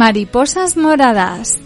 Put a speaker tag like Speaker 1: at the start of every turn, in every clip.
Speaker 1: Mariposas moradas.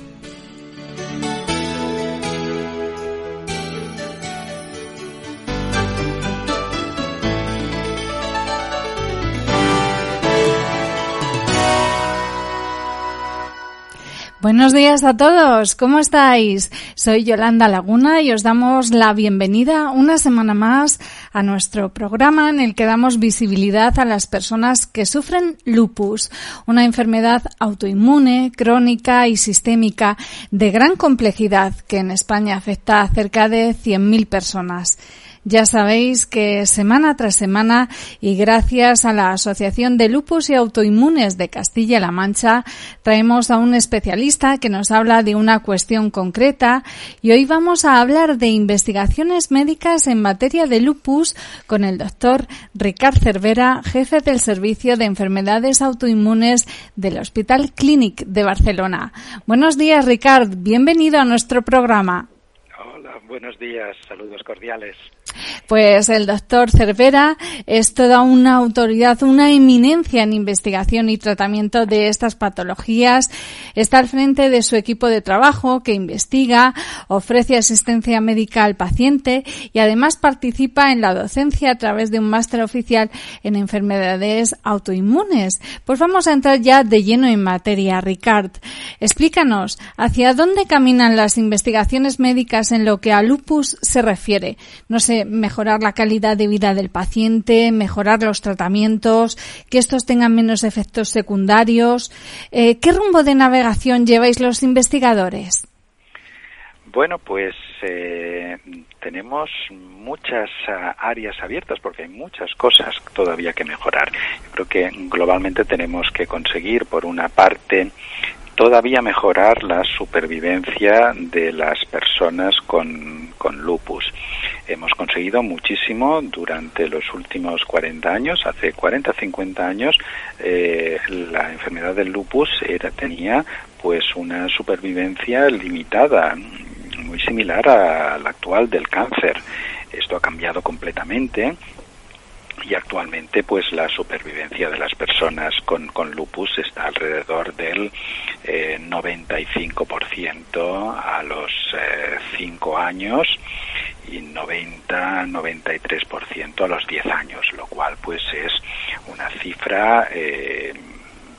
Speaker 1: Buenos días a todos, ¿cómo estáis? Soy Yolanda Laguna y os damos la bienvenida una semana más a nuestro programa en el que damos visibilidad a las personas que sufren lupus, una enfermedad autoinmune, crónica y sistémica de gran complejidad que en España afecta a cerca de 100.000 personas. Ya sabéis que semana tras semana y gracias a la Asociación de Lupus y Autoinmunes de Castilla-La Mancha traemos a un especialista que nos habla de una cuestión concreta y hoy vamos a hablar de investigaciones médicas en materia de lupus con el doctor Ricard Cervera, jefe del Servicio de Enfermedades Autoinmunes del Hospital Clínic de Barcelona. Buenos días, Ricard. Bienvenido a nuestro programa.
Speaker 2: Buenos días. Saludos cordiales.
Speaker 1: Pues el doctor Cervera es toda una autoridad, una eminencia en investigación y tratamiento de estas patologías. Está al frente de su equipo de trabajo que investiga, ofrece asistencia médica al paciente y además participa en la docencia a través de un máster oficial en enfermedades autoinmunes. Pues vamos a entrar ya de lleno en materia, Ricard. Explícanos, ¿hacia dónde caminan las investigaciones médicas en lo que a lupus se refiere? No sé, mejorar la calidad de vida del paciente, mejorar los tratamientos, que estos tengan menos efectos secundarios. Eh, ¿Qué rumbo de navegación lleváis los investigadores?
Speaker 2: Bueno, pues eh, tenemos muchas ah, áreas abiertas porque hay muchas cosas todavía que mejorar. creo que globalmente tenemos que conseguir, por una parte, todavía mejorar la supervivencia de las personas con, con, lupus. Hemos conseguido muchísimo durante los últimos 40 años. Hace 40, 50 años eh, la enfermedad del lupus era, tenía pues una supervivencia limitada, muy similar a la actual del cáncer. Esto ha cambiado completamente y actualmente pues la supervivencia de las personas con, lupus está alrededor del eh, 95% a los 5 eh, años y 90-93% a los 10 años, lo cual pues es una cifra eh,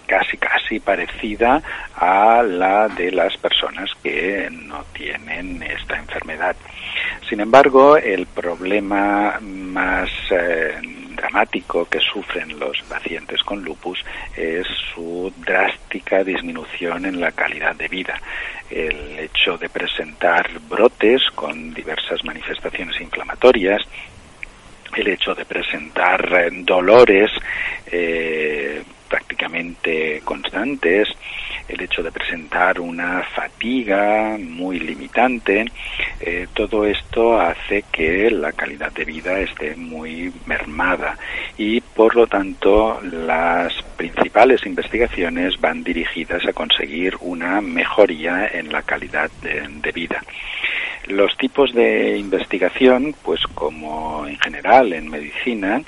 Speaker 2: casi casi parecida a la de las personas que no tienen esta enfermedad. Sin embargo, el problema más eh, dramático que sufren los pacientes con lupus es su drástica disminución en la calidad de vida. El hecho de presentar brotes con diversas manifestaciones inflamatorias, el hecho de presentar eh, dolores eh, prácticamente constantes, el hecho de presentar una fatiga muy limitante, eh, todo esto hace que la calidad de vida esté muy mermada y por lo tanto las principales investigaciones van dirigidas a conseguir una mejoría en la calidad de vida. Los tipos de investigación, pues como en general en medicina,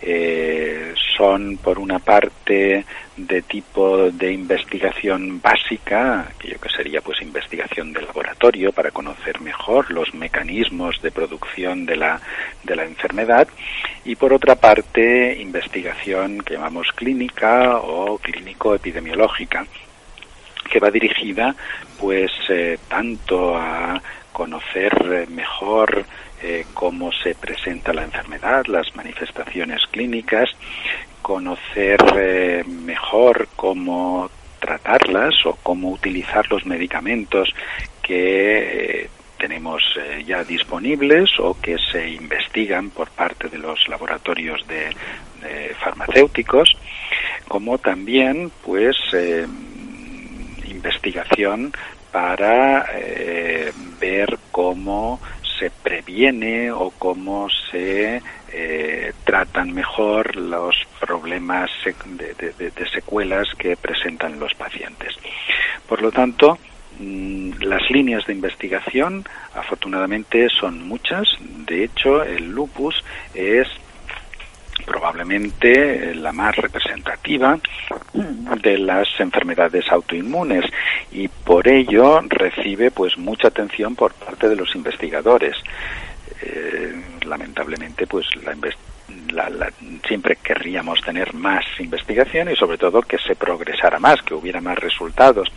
Speaker 2: eh, son por una parte de tipo de investigación básica, que yo que sería pues investigación de laboratorio para conocer mejor los mecanismos de producción de la, de la enfermedad, y por otra parte investigación que llamamos clínica o clínico-epidemiológica, que va dirigida pues eh, tanto a conocer eh, mejor eh, cómo se presenta la enfermedad, las manifestaciones clínicas, conocer eh, mejor cómo tratarlas o cómo utilizar los medicamentos que tenemos ya disponibles o que se investigan por parte de los laboratorios de, farmacéuticos, como también pues investigación para ver cómo se previene o cómo se eh, tratan mejor los problemas de, secuelas que presentan los pacientes. Por lo tanto, mm, las líneas de investigación afortunadamente son muchas. De hecho, el lupus es probablemente la más representativa de las enfermedades autoinmunes y por ello recibe pues mucha atención por parte de los investigadores. Eh, lamentablemente pues la, siempre querríamos tener más investigación y sobre todo que se progresara más, que hubiera más resultados.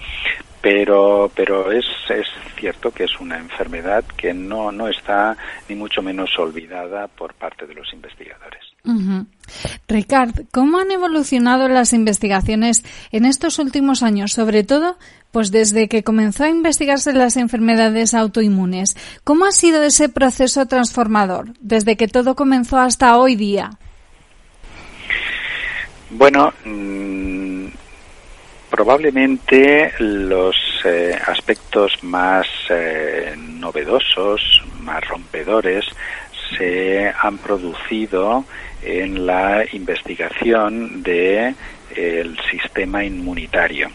Speaker 2: Pero, pero es, es cierto que es una enfermedad que no, no está ni mucho menos olvidada por parte de los investigadores.
Speaker 1: Ricard, ¿cómo han evolucionado las investigaciones en estos últimos años, sobre todo pues desde que comenzó a investigarse las enfermedades autoinmunes? ¿Cómo ha sido ese proceso transformador desde que todo comenzó hasta hoy día?
Speaker 2: Bueno, mm, probablemente los eh, aspectos más eh, novedosos, más rompedores, se han producido en la investigación del el sistema inmunitario.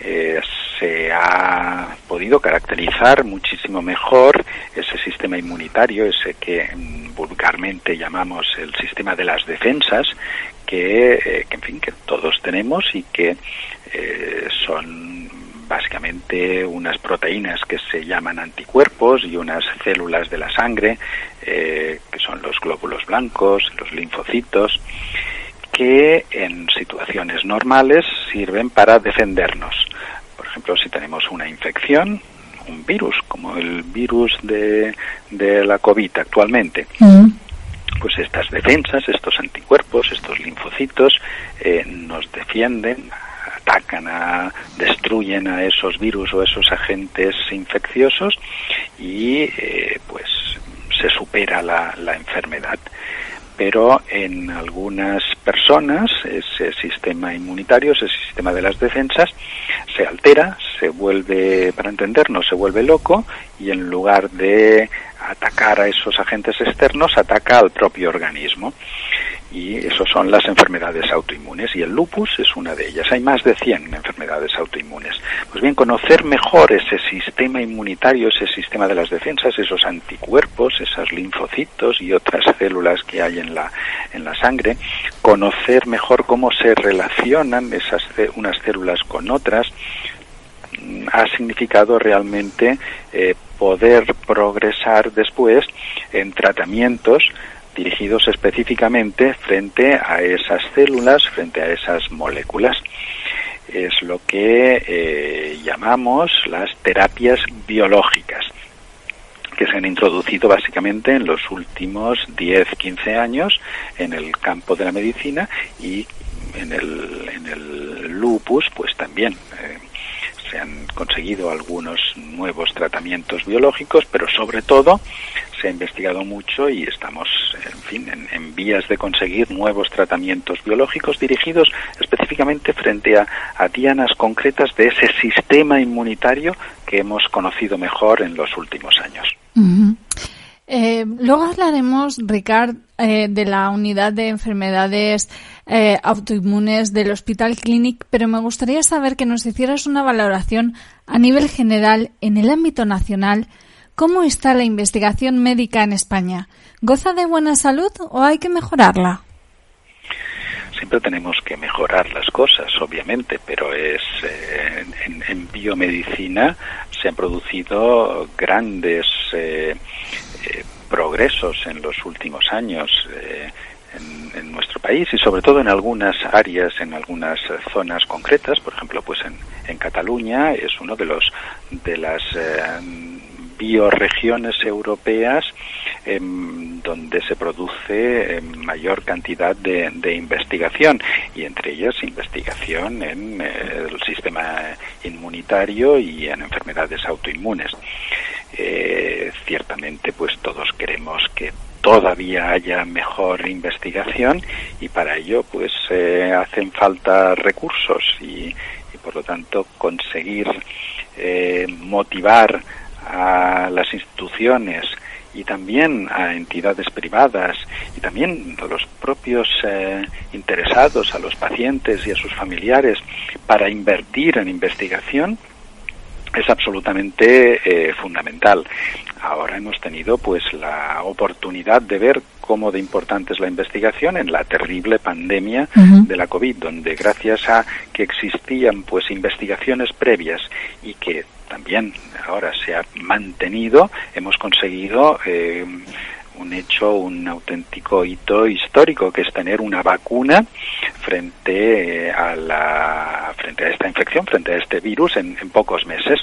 Speaker 2: Eh, se ha podido caracterizar muchísimo mejor ese sistema inmunitario, ese que mm, vulgarmente llamamos el sistema de las defensas, que, eh, en fin, que todos tenemos y que eh, son básicamente unas proteínas que se llaman anticuerpos y unas células de la sangre, eh, que son los glóbulos blancos, los linfocitos, que en situaciones normales sirven para defendernos. Por ejemplo, si tenemos una infección, un virus, como el virus de, la COVID actualmente, mm. pues estas defensas, estos anticuerpos, estos linfocitos, eh, nos defienden atacan a, destruyen a esos virus o esos agentes infecciosos y eh, pues se supera la, la enfermedad. Pero en algunas personas ese sistema inmunitario, ese sistema de las defensas, se altera, se vuelve, para entendernos, se vuelve loco y en lugar de atacar a esos agentes externos, ataca al propio organismo y eso son las enfermedades autoinmunes y el lupus es una de ellas. Hay más de 100 enfermedades autoinmunes. Pues bien, conocer mejor ese sistema inmunitario, ese sistema de las defensas, esos anticuerpos, esos linfocitos y otras células que hay en la, en la sangre, conocer mejor cómo se relacionan esas unas células con otras, mm, ha significado realmente eh, poder progresar después en tratamientos dirigidos específicamente frente a esas células, frente a esas moléculas. Es lo que eh, llamamos las terapias biológicas que se han introducido básicamente en los últimos 10, 15 años en el campo de la medicina y en el, en el lupus, pues también. Se han conseguido algunos nuevos tratamientos biológicos, pero sobre todo se ha investigado mucho y estamos, en fin, en, vías de conseguir nuevos tratamientos biológicos dirigidos específicamente frente a, dianas concretas de ese sistema inmunitario que hemos conocido mejor en los últimos años.
Speaker 1: Eh, luego hablaremos, Ricard, eh, de la unidad de enfermedades eh, autoinmunes del Hospital Clinic, pero me gustaría saber que nos hicieras una valoración a nivel general en el ámbito nacional. ¿Cómo está la investigación médica en España? ¿Goza de buena salud o hay que mejorarla?
Speaker 2: Siempre tenemos que mejorar las cosas, obviamente, pero es en, biomedicina se han producido grandes eh, progresos en los últimos años eh, en, nuestro país y sobre todo en algunas áreas, en algunas zonas concretas, por ejemplo, pues en, en Cataluña es uno de los de las eh, bioregiones europeas em, donde se produce em, mayor cantidad de, investigación y entre ellas investigación en eh, el sistema inmunitario y en enfermedades autoinmunes. Eh, ciertamente, pues todos queremos que todavía haya mejor investigación y para ello pues eh, hacen falta recursos y, por lo tanto conseguir motivar a las instituciones y también a entidades privadas y también a los propios eh, interesados, a los pacientes y a sus familiares para invertir en investigación es absolutamente eh, fundamental. Ahora hemos tenido pues la oportunidad de ver cómo de importante es la investigación en la terrible pandemia de la COVID, donde gracias a que existían pues investigaciones previas y que también ahora se ha mantenido, hemos conseguido eh, un hecho, un auténtico hito histórico, que es tener una vacuna frente eh, a la, frente a esta infección, frente a este virus en, pocos meses.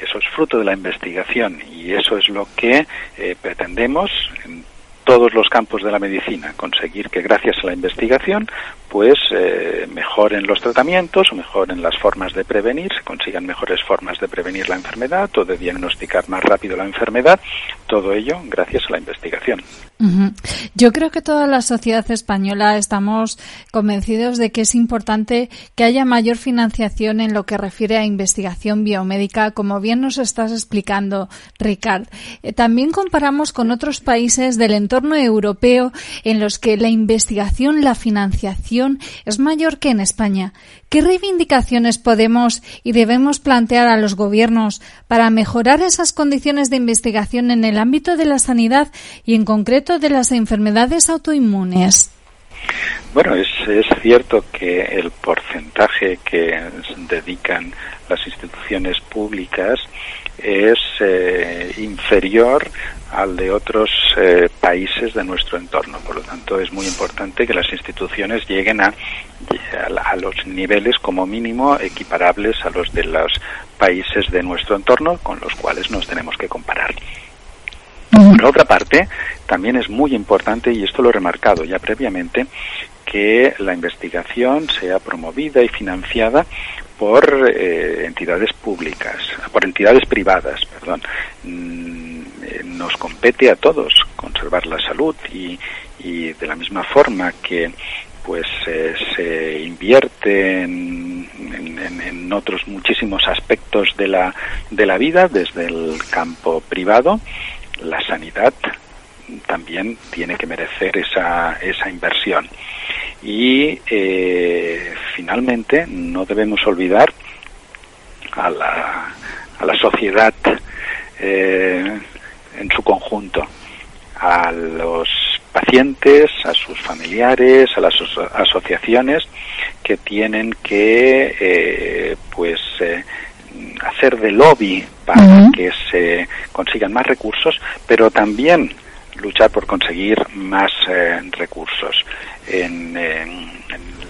Speaker 2: Eso es fruto de la investigación y eso es lo que eh, pretendemos en todos los campos de la medicina, conseguir que gracias a la investigación pues eh, mejoren los tratamientos o mejoren las formas de prevenir, se consigan mejores formas de prevenir la enfermedad o de diagnosticar más rápido la enfermedad, todo ello gracias a la investigación.
Speaker 1: Yo creo que toda la sociedad española estamos convencidos de que es importante que haya mayor financiación en lo que refiere a investigación biomédica, como bien nos estás explicando, Ricard. Eh, también comparamos con otros países del entorno en los que la investigación, la financiación es mayor que en España. ¿Qué reivindicaciones podemos y debemos plantear a los gobiernos para mejorar esas condiciones de investigación en el ámbito de la sanidad y en concreto de las enfermedades autoinmunes?
Speaker 2: Bueno, es, cierto que el porcentaje que dedican las instituciones públicas es eh, inferior al de otros eh, países de nuestro entorno. Por lo tanto, es muy importante que las instituciones lleguen a, a, los niveles como mínimo equiparables a los de los países de nuestro entorno con los cuales nos tenemos que comparar. Por otra parte, también es muy importante, y esto lo he remarcado ya previamente, que la investigación sea promovida y financiada por eh, entidades públicas, por entidades privadas, perdón. Eh, nos compete a todos conservar la salud y, y de la misma forma que pues eh, se invierte en, en, en, otros muchísimos aspectos de la, de la vida desde el campo privado, la sanidad también tiene que merecer esa, esa inversión. Y eh, finalmente no debemos olvidar a la, a la sociedad eh, en su conjunto, a los pacientes, a sus familiares, a las asociaciones que tienen que eh, pues hacer de lobby para que se consigan más recursos, pero también luchar por conseguir más eh, recursos. En,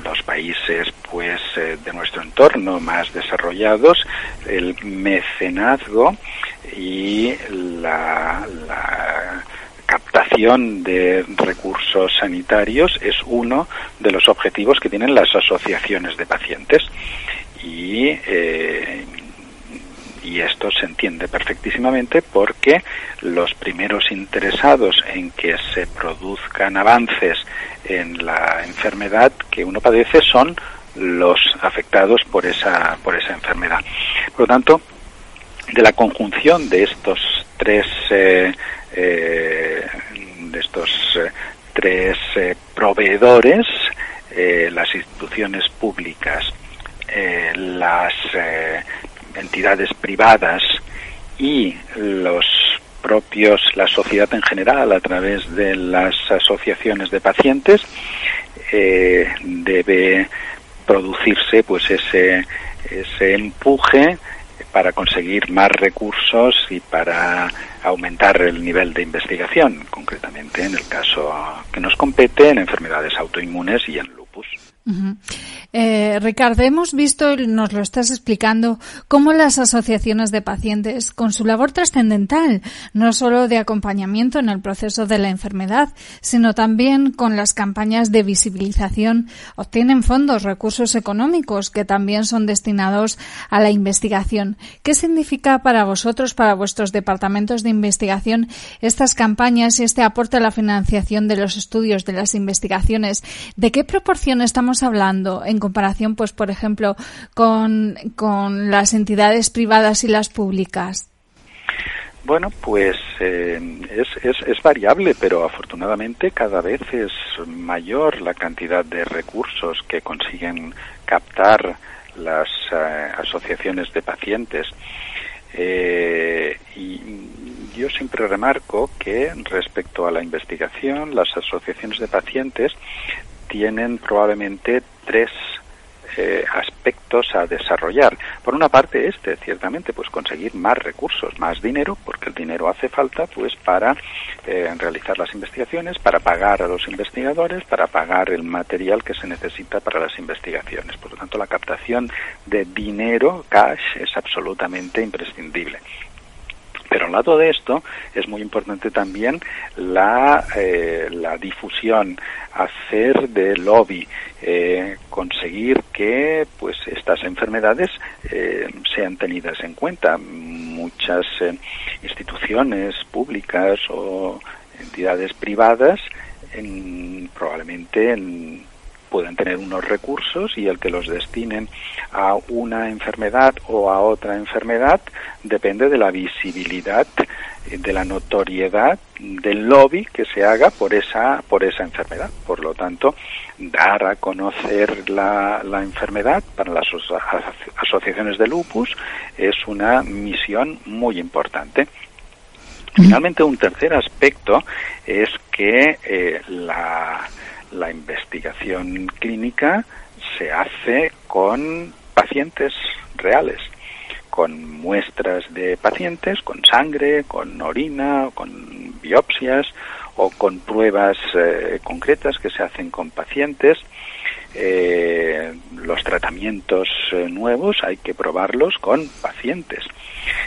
Speaker 2: los países pues eh, de nuestro entorno más desarrollados el mecenazgo y la, captación de recursos sanitarios es uno de los objetivos que tienen las asociaciones de pacientes. Y eh, y esto se entiende perfectísimamente porque los primeros interesados en que se produzcan avances en la enfermedad que uno padece son los afectados por esa por esa enfermedad. Por lo tanto, de la conjunción de estos tres eh, eh, de estos eh, tres proveedores, las instituciones públicas, las entidades privadas y los propios, la sociedad en general a través de las asociaciones de pacientes, eh, debe producirse pues ese, ese empuje para conseguir más recursos y para aumentar el nivel de investigación, concretamente en el caso que nos compete en enfermedades autoinmunes y en lupus.
Speaker 1: Eh, Ricardo, hemos visto, nos lo estás explicando, cómo las asociaciones de pacientes, con su labor trascendental, no solo de acompañamiento en el proceso de la enfermedad, sino también con las campañas de visibilización, obtienen fondos, recursos económicos que también son destinados a la investigación. ¿Qué significa para vosotros, para vuestros departamentos de investigación, estas campañas y este aporte a la financiación de los estudios, de las investigaciones? ¿De qué proporción estamos hablando en comparación, pues, por ejemplo, con, con las entidades privadas y las públicas?
Speaker 2: Bueno, pues eh, es, es, es, variable, pero afortunadamente cada vez es mayor la cantidad de recursos que consiguen captar las eh, asociaciones de pacientes. Eh, y yo siempre remarco que respecto a la investigación, las asociaciones de pacientes tienen probablemente tres eh, aspectos a desarrollar. Por una parte, este, ciertamente, pues conseguir más recursos, más dinero, porque el dinero hace falta, pues para eh, realizar las investigaciones, para pagar a los investigadores, para pagar el material que se necesita para las investigaciones. Por lo tanto, la captación de dinero, cash, es absolutamente imprescindible. Pero al lado de esto es muy importante también la, eh, la difusión, hacer de lobby, eh, conseguir que pues estas enfermedades eh, sean tenidas en cuenta. Muchas instituciones públicas o entidades privadas en, probablemente en, pueden tener unos recursos y el que los destinen a una enfermedad o a otra enfermedad depende de la visibilidad de la notoriedad del lobby que se haga por esa por esa enfermedad. Por lo tanto dar a conocer la, la enfermedad para las asociaciones de lupus es una misión muy importante. Finalmente un tercer aspecto es que eh, la la investigación clínica se hace con pacientes reales, con muestras de pacientes, con sangre, con orina, con biopsias o con pruebas eh, concretas que se hacen con pacientes. Eh, los tratamientos eh, nuevos hay que probarlos con pacientes.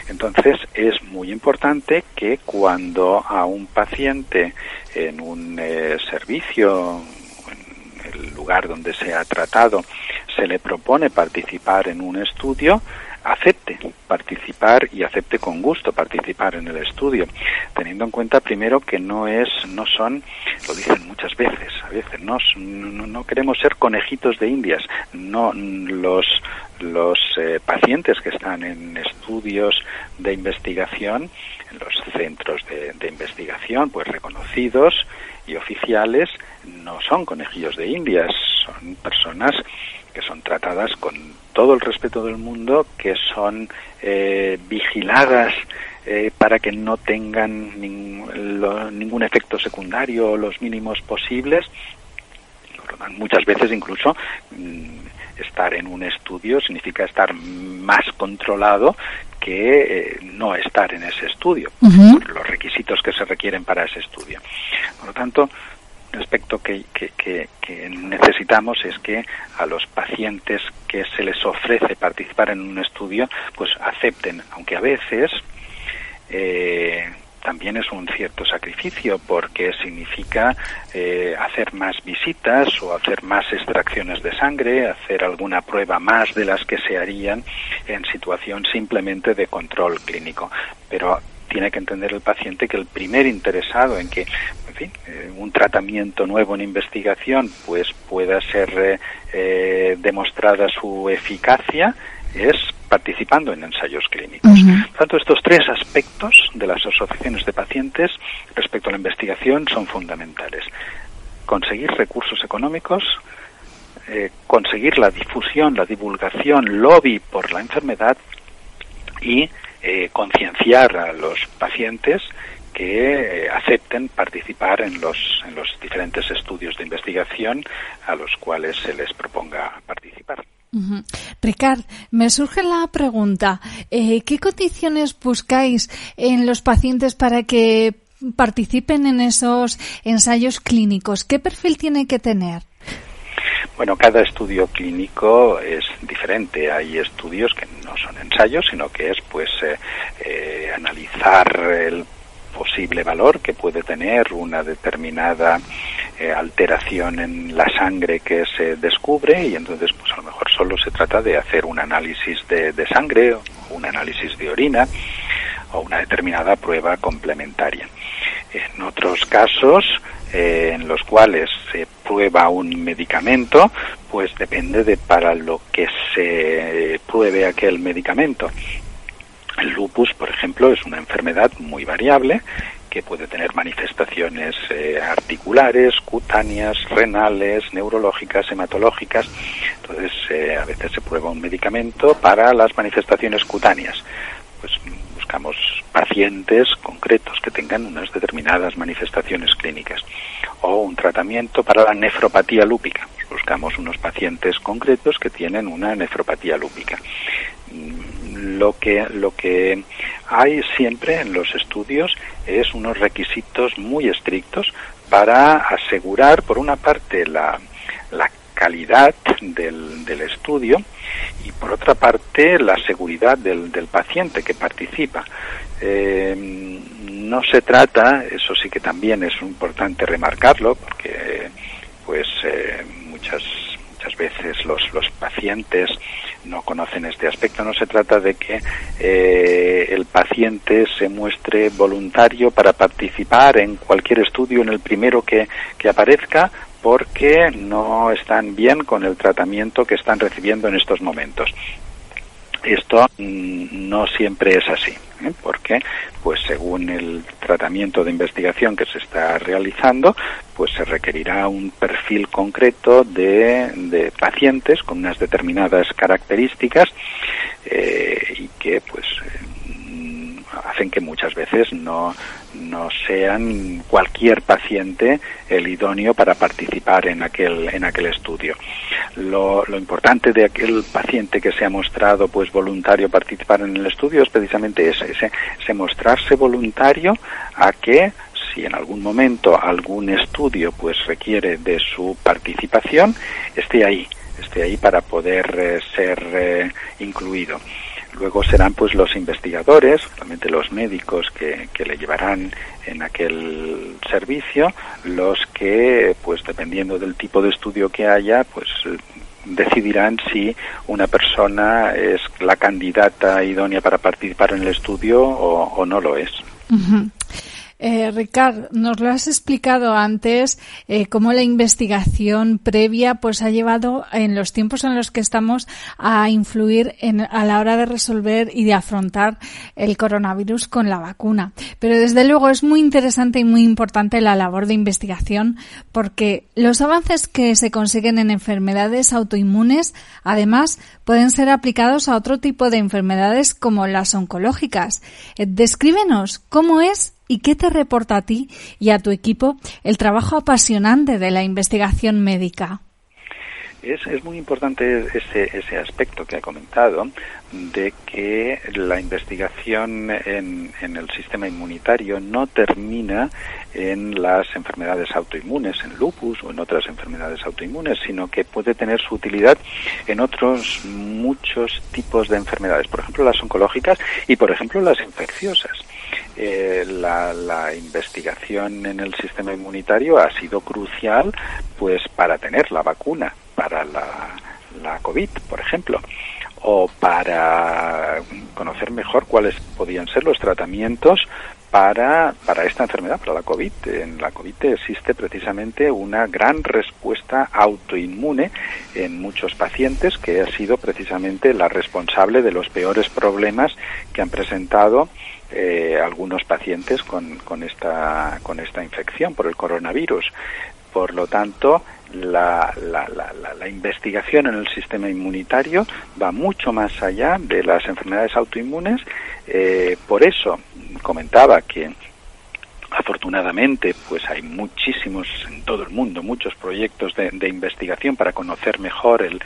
Speaker 2: Entonces es muy importante que cuando a un paciente en un servicio el lugar donde se ha tratado se le propone participar en un estudio, acepte participar y acepte con gusto participar en el estudio, teniendo en cuenta primero que no es, no son, lo dicen muchas veces, a veces no, no, queremos ser conejitos de indias, no los los eh, pacientes que están en estudios de investigación, en los centros de, de investigación, pues reconocidos y oficiales, no son conejillos de indias, son personas que son tratadas con todo el respeto del mundo, que son eh, vigiladas eh, para que no tengan ningún efecto secundario los mínimos posibles. Muchas veces incluso mm, estar en un estudio significa estar más controlado que eh, no estar en ese estudio, los requisitos que se requieren para ese estudio. Por lo tanto, aspecto que, que, necesitamos es que a los pacientes que se les ofrece participar en un estudio, pues acepten, aunque a veces eh, también es un cierto sacrificio porque significa eh, hacer más visitas o hacer más extracciones de sangre, hacer alguna prueba más de las que se harían en situación simplemente de control clínico. Pero tiene que entender el paciente que el primer interesado en que eh, un tratamiento nuevo en investigación pues pueda ser eh, eh, demostrada su eficacia es participando en ensayos clínicos. Por tanto, estos tres aspectos de las asociaciones de pacientes respecto a la investigación son fundamentales. Conseguir recursos económicos, conseguir la difusión, la divulgación, lobby por la enfermedad y eh, concienciar a los pacientes que eh, acepten participar en los, en los diferentes estudios de investigación a los cuales se les proponga participar.
Speaker 1: Ricard, me surge la pregunta, eh, ¿qué condiciones buscáis en los pacientes para que participen en esos ensayos clínicos? ¿Qué perfil tiene que tener?
Speaker 2: Bueno, cada estudio clínico es diferente. Hay estudios que no son ensayos, sino que es pues eh, eh, analizar el posible valor que puede tener una determinada alteración en la sangre que se descubre y entonces pues solo se trata de hacer un análisis de, de sangre un análisis de orina o una determinada prueba complementaria. En otros casos eh, en los cuales se prueba un medicamento, pues depende de para lo que se pruebe aquel medicamento. El lupus, por ejemplo, es una enfermedad muy variable que puede tener manifestaciones eh, articulares, cutáneas, renales, neurológicas, hematológicas. Entonces, eh, a veces se prueba un medicamento para las manifestaciones cutáneas. Pues buscamos pacientes concretos que tengan unas determinadas manifestaciones clínicas. O un tratamiento para la nefropatía lúpica. Buscamos unos pacientes concretos que tienen una nefropatía lúpica lo que, lo que hay siempre en los estudios es unos requisitos muy estrictos para asegurar, por una parte, la, la calidad del, del, estudio y, por otra parte, la seguridad del, del paciente que participa. Eh, no se trata, eso sí que también es importante remarcarlo, porque pues eh, muchas muchas veces los, los pacientes no conocen este aspecto. No se trata de que eh, el paciente se muestre voluntario para participar en cualquier estudio, en el primero que, que aparezca, porque no están bien con el tratamiento que están recibiendo en estos momentos. Esto mm, no siempre es así, ¿eh? porque, pues según el tratamiento de investigación que se está realizando, pues se requerirá un perfil concreto de, de pacientes con unas determinadas características eh, y que, pues, hacen que muchas veces no, no sean cualquier paciente el idóneo para participar en aquel, en aquel estudio. Lo, lo importante de aquel paciente que se ha mostrado pues voluntario participar en el estudio es precisamente ese, ese, mostrarse voluntario a que si en algún momento algún estudio pues requiere de su participación, esté ahí, esté ahí para poder eh, ser eh, incluido. Luego serán pues los investigadores, realmente los médicos que, que, le llevarán en aquel servicio, los que, pues dependiendo del tipo de estudio que haya, pues decidirán si una persona es la candidata idónea para participar en el estudio o, no lo es.
Speaker 1: Eh, Ricard, nos lo has explicado antes eh, cómo la investigación previa pues ha llevado en los tiempos en los que estamos a influir en, a la hora de resolver y de afrontar el coronavirus con la vacuna. Pero desde luego es muy interesante y muy importante la labor de investigación porque los avances que se consiguen en enfermedades autoinmunes además pueden ser aplicados a otro tipo de enfermedades como las oncológicas. Eh, descríbenos cómo es ¿Y qué te reporta a ti y a tu equipo el trabajo apasionante de la investigación médica?
Speaker 2: Es, muy importante ese, ese aspecto que ha comentado de que la investigación en, en, el sistema inmunitario no termina en las enfermedades autoinmunes, en lupus o en otras enfermedades autoinmunes, sino que puede tener su utilidad en otros muchos tipos de enfermedades, por ejemplo las oncológicas y por ejemplo las infecciosas eh, la, la, investigación en el sistema inmunitario ha sido crucial pues para tener la vacuna para la, la COVID, por ejemplo, o para conocer mejor cuáles podían ser los tratamientos para, para esta enfermedad, para la COVID. En la COVID existe precisamente una gran respuesta autoinmune en muchos pacientes que ha sido precisamente la responsable de los peores problemas que han presentado eh, algunos pacientes con, con, esta, con esta infección por el coronavirus. Por lo tanto, la, la, la, investigación en el sistema inmunitario va mucho más allá de las enfermedades autoinmunes. Eh, por eso comentaba que afortunadamente pues hay muchísimos en todo el mundo muchos proyectos de, investigación para conocer mejor el,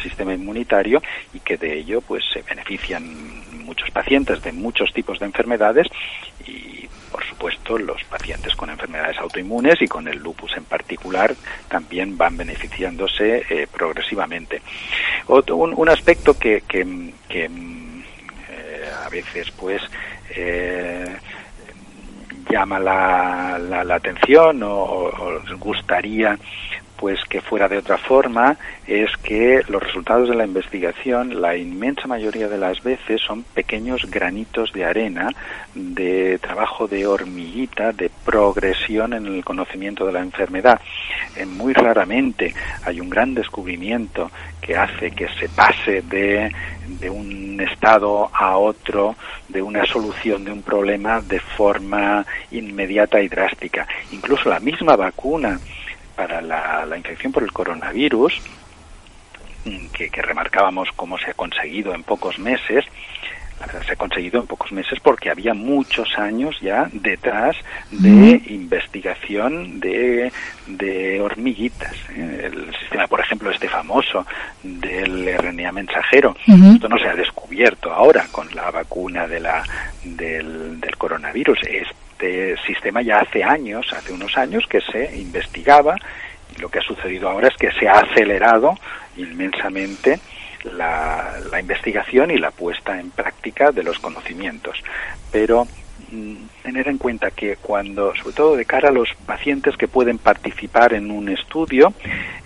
Speaker 2: sistema inmunitario y que de ello pues se benefician muchos pacientes de muchos tipos de enfermedades y por supuesto los pacientes con enfermedades autoinmunes y con el lupus en particular también van beneficiándose eh, progresivamente. Otro, un, aspecto que, eh, a veces pues llama la, la, atención o, o, gustaría pues que fuera de otra forma es que los resultados de la investigación la inmensa mayoría de las veces son pequeños granitos de arena de trabajo de hormiguita de progresión en el conocimiento de la enfermedad. Eh, muy raramente hay un gran descubrimiento que hace que se pase de, de un estado a otro de una solución de un problema de forma inmediata y drástica. Incluso la misma vacuna para la, infección por el coronavirus, mm, que, remarcábamos cómo se ha conseguido en pocos meses, la verdad se ha conseguido en pocos meses porque había muchos años ya detrás de investigación de, de hormiguitas. El sistema, por ejemplo, este famoso del RNA mensajero, esto no se ha descubierto ahora con la vacuna de la, del, del coronavirus. Es este sistema ya hace años, hace unos años que se investigaba y lo que ha sucedido ahora es que se ha acelerado inmensamente la, investigación y la puesta en práctica de los conocimientos. Pero mm, tener en cuenta que cuando, sobre todo de cara a los pacientes que pueden participar en un estudio,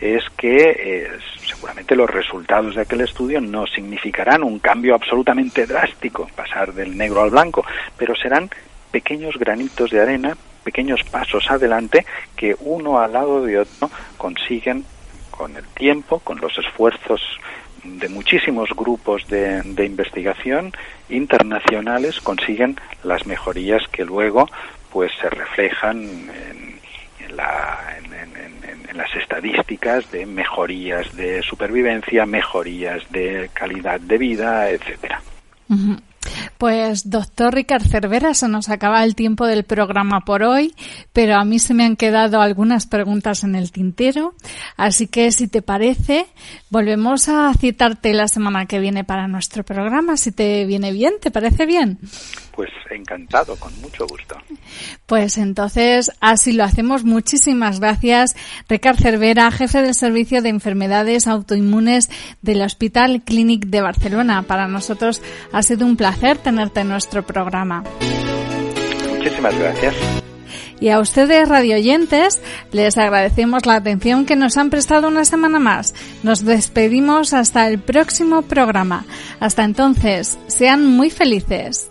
Speaker 2: es que eh, seguramente los resultados de aquel estudio no significarán un cambio absolutamente drástico, pasar del negro al blanco, pero serán pequeños granitos de arena, pequeños pasos adelante que uno al lado de otro consiguen con el tiempo, con los esfuerzos de muchísimos grupos de, investigación internacionales consiguen las mejorías que luego pues se reflejan en, las estadísticas de mejorías de supervivencia, mejorías de calidad de vida, etcétera.
Speaker 1: Pues doctor Ricard Cervera, se nos acaba el tiempo del programa por hoy, pero a mí se me han quedado algunas preguntas en el tintero, así que si te parece, volvemos a citarte la semana que viene para nuestro programa, si te viene bien, ¿te parece bien?
Speaker 2: Pues encantado, con mucho gusto.
Speaker 1: Pues entonces así lo hacemos. Muchísimas gracias, Ricard Cervera, jefe del Servicio de Enfermedades Autoinmunes del Hospital Clínic de Barcelona. Para nosotros ha sido un placer tenerte en nuestro programa.
Speaker 2: Muchísimas gracias.
Speaker 1: Y a ustedes, radioyentes, les agradecemos la atención que nos han prestado una semana más. Nos despedimos hasta el próximo programa. Hasta entonces, sean muy felices.